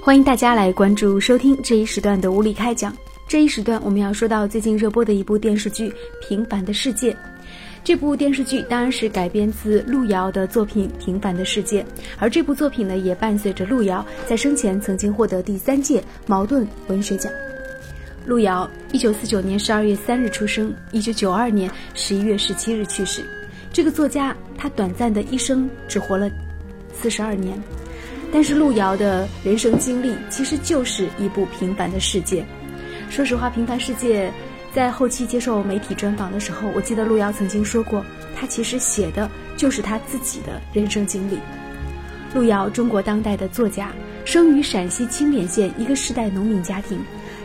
欢迎大家来关注收听这一时段的无理开讲。这一时段我们要说到最近热播的一部电视剧《平凡的世界》。这部电视剧当然是改编自路遥的作品《平凡的世界》，而这部作品呢，也伴随着路遥在生前曾经获得第三届茅盾文学奖。路遥，一九四九年十二月三日出生，一九九二年十一月十七日去世。这个作家，他短暂的一生只活了四十二年。但是路遥的人生经历其实就是一部平凡的世界。说实话，《平凡世界》在后期接受媒体专访的时候，我记得路遥曾经说过，他其实写的就是他自己的人生经历。路遥，中国当代的作家，生于陕西清莲县一个世代农民家庭。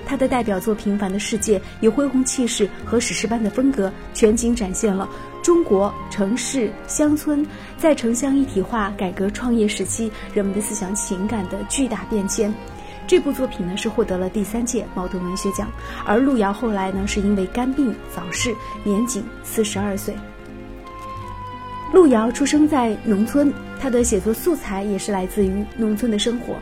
他的代表作《平凡的世界》以恢宏气势和史诗般的风格，全景展现了。中国城市乡村在城乡一体化改革创业时期人们的思想情感的巨大变迁，这部作品呢是获得了第三届茅盾文学奖。而路遥后来呢是因为肝病早逝，年仅四十二岁。路遥出生在农村，他的写作素材也是来自于农村的生活。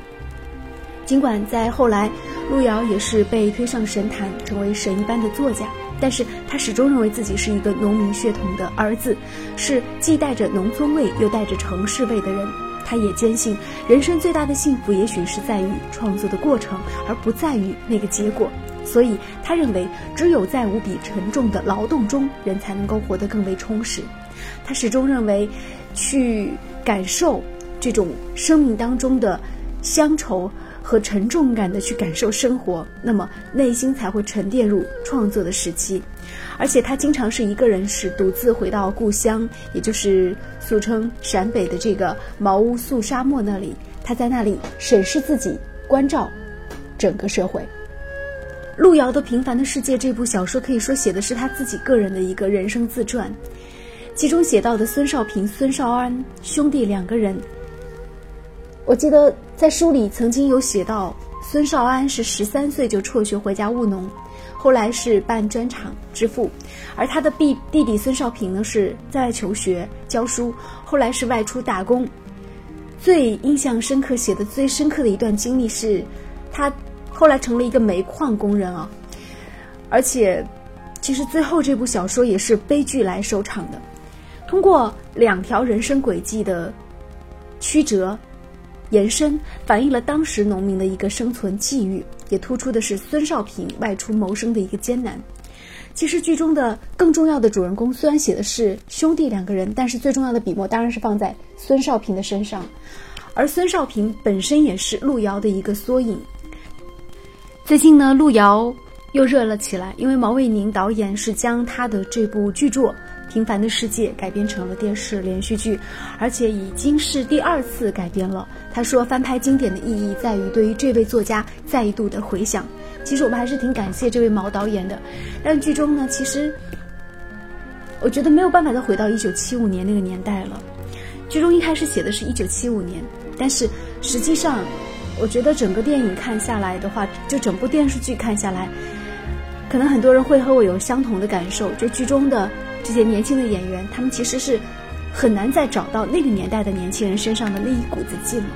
尽管在后来，路遥也是被推上神坛，成为神一般的作家。但是他始终认为自己是一个农民血统的儿子，是既带着农村味又带着城市味的人。他也坚信，人生最大的幸福也许是在于创作的过程，而不在于那个结果。所以，他认为只有在无比沉重的劳动中，人才能够活得更为充实。他始终认为，去感受这种生命当中的乡愁。和沉重感的去感受生活，那么内心才会沉淀入创作的时期。而且他经常是一个人是独自回到故乡，也就是俗称陕北的这个茅屋肃沙漠那里。他在那里审视自己，关照整个社会。路遥的《平凡的世界》这部小说可以说写的是他自己个人的一个人生自传，其中写到的孙少平、孙少安兄弟两个人。我记得在书里曾经有写到，孙少安是十三岁就辍学回家务农，后来是办砖厂致富，而他的弟弟弟孙少平呢是在外求学教书，后来是外出打工。最印象深刻、写的最深刻的一段经历是，他后来成了一个煤矿工人啊，而且，其实最后这部小说也是悲剧来收场的，通过两条人生轨迹的曲折。延伸反映了当时农民的一个生存际遇，也突出的是孙少平外出谋生的一个艰难。其实剧中的更重要的主人公虽然写的是兄弟两个人，但是最重要的笔墨当然是放在孙少平的身上，而孙少平本身也是路遥的一个缩影。最近呢，路遥又热了起来，因为毛卫宁导演是将他的这部巨作。平凡的世界改编成了电视连续剧，而且已经是第二次改编了。他说，翻拍经典的意义在于对于这位作家再度的回响。其实我们还是挺感谢这位毛导演的。但剧中呢，其实我觉得没有办法再回到一九七五年那个年代了。剧中一开始写的是一九七五年，但是实际上，我觉得整个电影看下来的话，就整部电视剧看下来，可能很多人会和我有相同的感受，就剧中的。这些年轻的演员，他们其实是很难再找到那个年代的年轻人身上的那一股子劲了，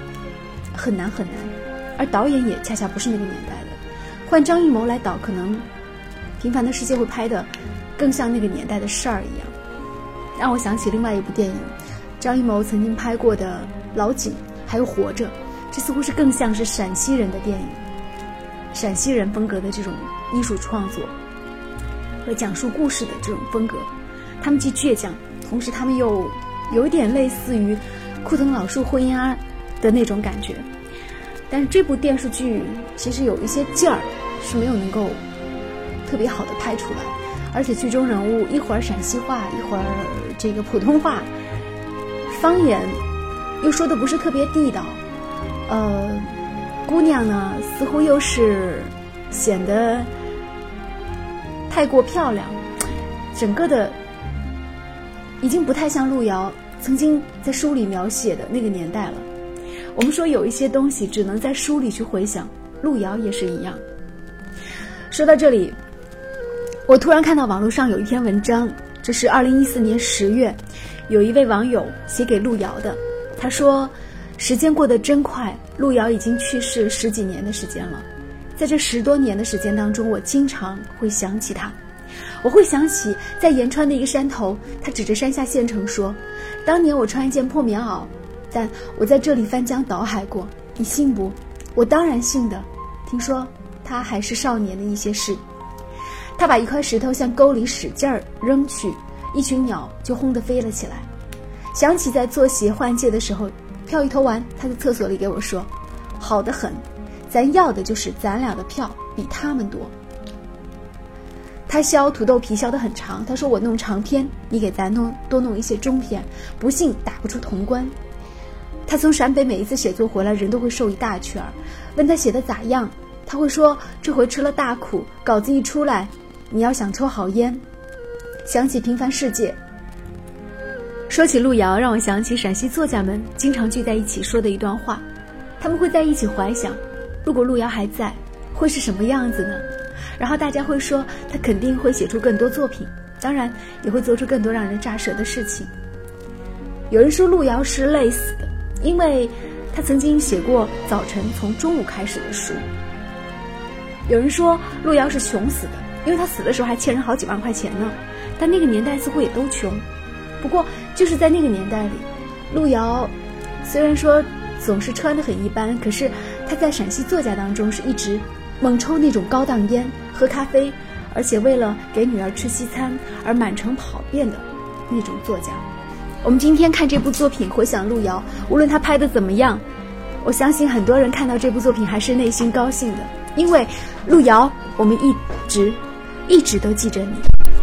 很难很难。而导演也恰恰不是那个年代的，换张艺谋来导，可能《平凡的世界》会拍的更像那个年代的事儿一样。让我想起另外一部电影，张艺谋曾经拍过的《老井》，还有《活着》，这似乎是更像是陕西人的电影，陕西人风格的这种艺术创作和讲述故事的这种风格。他们既倔强，同时他们又有点类似于库藤老树婚姻啊的那种感觉。但是这部电视剧其实有一些劲儿是没有能够特别好的拍出来，而且剧中人物一会儿陕西话，一会儿这个普通话，方言又说的不是特别地道。呃，姑娘呢似乎又是显得太过漂亮，整个的。已经不太像路遥曾经在书里描写的那个年代了。我们说有一些东西只能在书里去回想，路遥也是一样。说到这里，我突然看到网络上有一篇文章，这是二零一四年十月，有一位网友写给路遥的。他说：“时间过得真快，路遥已经去世十几年的时间了。在这十多年的时间当中，我经常会想起他，我会想起在延川的一个山头，他指着山下县城说：“当年我穿一件破棉袄，但我在这里翻江倒海过，你信不？我当然信的。听说他还是少年的一些事。他把一块石头向沟里使劲儿扔去，一群鸟就轰地飞了起来。想起在做鞋换届的时候，票一投完，他在厕所里给我说：好的很。”咱要的就是咱俩的票比他们多。他削土豆皮削得很长，他说我弄长篇，你给咱弄多弄一些中篇，不信打不出潼关。他从陕北每一次写作回来，人都会瘦一大圈儿。问他写的咋样，他会说这回吃了大苦。稿子一出来，你要想抽好烟。想起平凡世界，说起路遥，让我想起陕西作家们经常聚在一起说的一段话，他们会在一起怀想。如果路遥还在，会是什么样子呢？然后大家会说他肯定会写出更多作品，当然也会做出更多让人咋舌的事情。有人说路遥是累死的，因为他曾经写过早晨从中午开始的书。有人说路遥是穷死的，因为他死的时候还欠人好几万块钱呢。但那个年代似乎也都穷。不过就是在那个年代里，路遥虽然说总是穿得很一般，可是。他在陕西作家当中是一直猛抽那种高档烟、喝咖啡，而且为了给女儿吃西餐而满城跑遍的那种作家。我们今天看这部作品，回想路遥，无论他拍的怎么样，我相信很多人看到这部作品还是内心高兴的，因为路遥，我们一直一直都记着你。